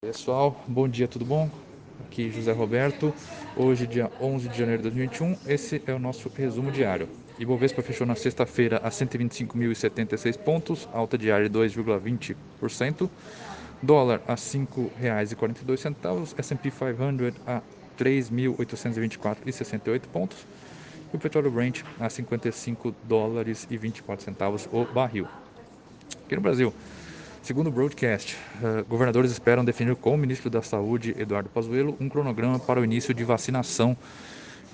Pessoal, bom dia, tudo bom? Aqui José Roberto. Hoje, dia 11 de janeiro de 2021, esse é o nosso resumo diário. Ibovespa fechou na sexta-feira a 125.076 pontos, alta diária de 2,20%. Dólar a R$ 5,42, S&P 500 a 3.824,68 pontos. E o petróleo Brent a 55 dólares e 24 centavos o barril. Aqui no Brasil, Segundo o broadcast, uh, governadores esperam definir com o ministro da Saúde, Eduardo Pazuello, um cronograma para o início de vacinação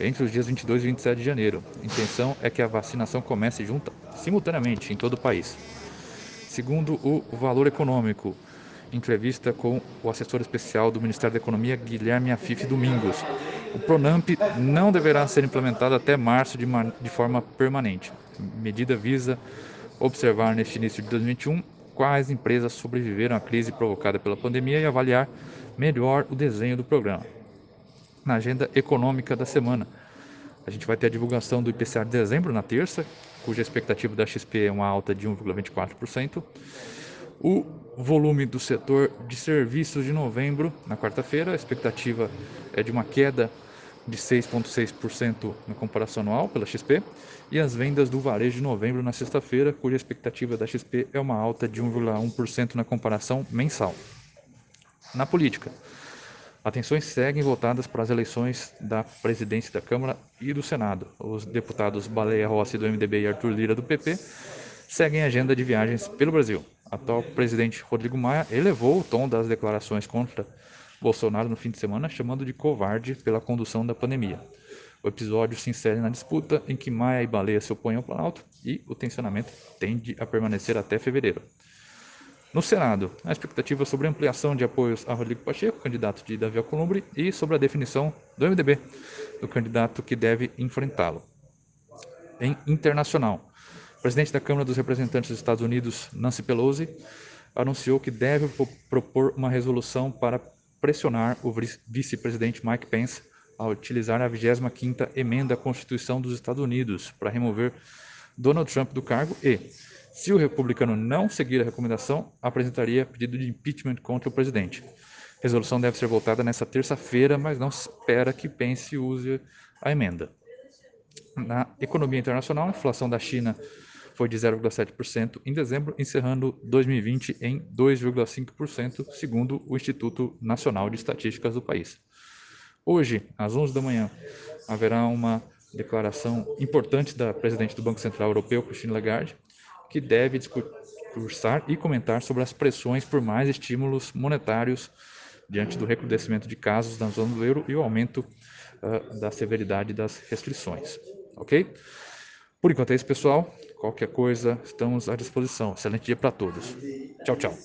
entre os dias 22 e 27 de janeiro. A intenção é que a vacinação comece junta, simultaneamente em todo o país. Segundo o Valor Econômico, entrevista com o assessor especial do Ministério da Economia, Guilherme Afif Domingos. O Pronamp não deverá ser implementado até março de, de forma permanente. A medida visa observar neste início de 2021 quais empresas sobreviveram à crise provocada pela pandemia e avaliar melhor o desenho do programa. Na agenda econômica da semana, a gente vai ter a divulgação do IPCA de dezembro na terça, cuja expectativa da XP é uma alta de 1,24%. O volume do setor de serviços de novembro, na quarta-feira, a expectativa é de uma queda de 6,6% na comparação anual pela XP, e as vendas do varejo de novembro na sexta-feira, cuja expectativa da XP é uma alta de 1,1% na comparação mensal. Na política, atenções seguem voltadas para as eleições da presidência da Câmara e do Senado. Os deputados Baleia Rossi do MDB e Arthur Lira do PP seguem a agenda de viagens pelo Brasil. Atual presidente Rodrigo Maia elevou o tom das declarações contra Bolsonaro no fim de semana, chamando de covarde pela condução da pandemia. O episódio se insere na disputa em que Maia e Baleia se opõem ao Planalto e o tensionamento tende a permanecer até fevereiro. No Senado, a expectativa sobre a ampliação de apoios a Rodrigo Pacheco, candidato de Davi Alcolumbre, e sobre a definição do MDB, do candidato que deve enfrentá-lo. Em internacional, o presidente da Câmara dos Representantes dos Estados Unidos, Nancy Pelosi, anunciou que deve propor uma resolução para pressionar o vice-presidente Mike Pence a utilizar a 25ª emenda à Constituição dos Estados Unidos para remover Donald Trump do cargo e, se o republicano não seguir a recomendação, apresentaria pedido de impeachment contra o presidente. Resolução deve ser votada nesta terça-feira, mas não se espera que Pence use a emenda. Na economia internacional, a inflação da China foi de 0,7% em dezembro, encerrando 2020 em 2,5%, segundo o Instituto Nacional de Estatísticas do país. Hoje, às 11 da manhã, haverá uma declaração importante da presidente do Banco Central Europeu, Christine Lagarde, que deve discursar e comentar sobre as pressões por mais estímulos monetários diante do recrudescimento de casos na zona do euro e o aumento uh, da severidade das restrições. Ok? Por enquanto é isso, pessoal. Qualquer coisa, estamos à disposição. Excelente dia para todos. Tchau, tchau.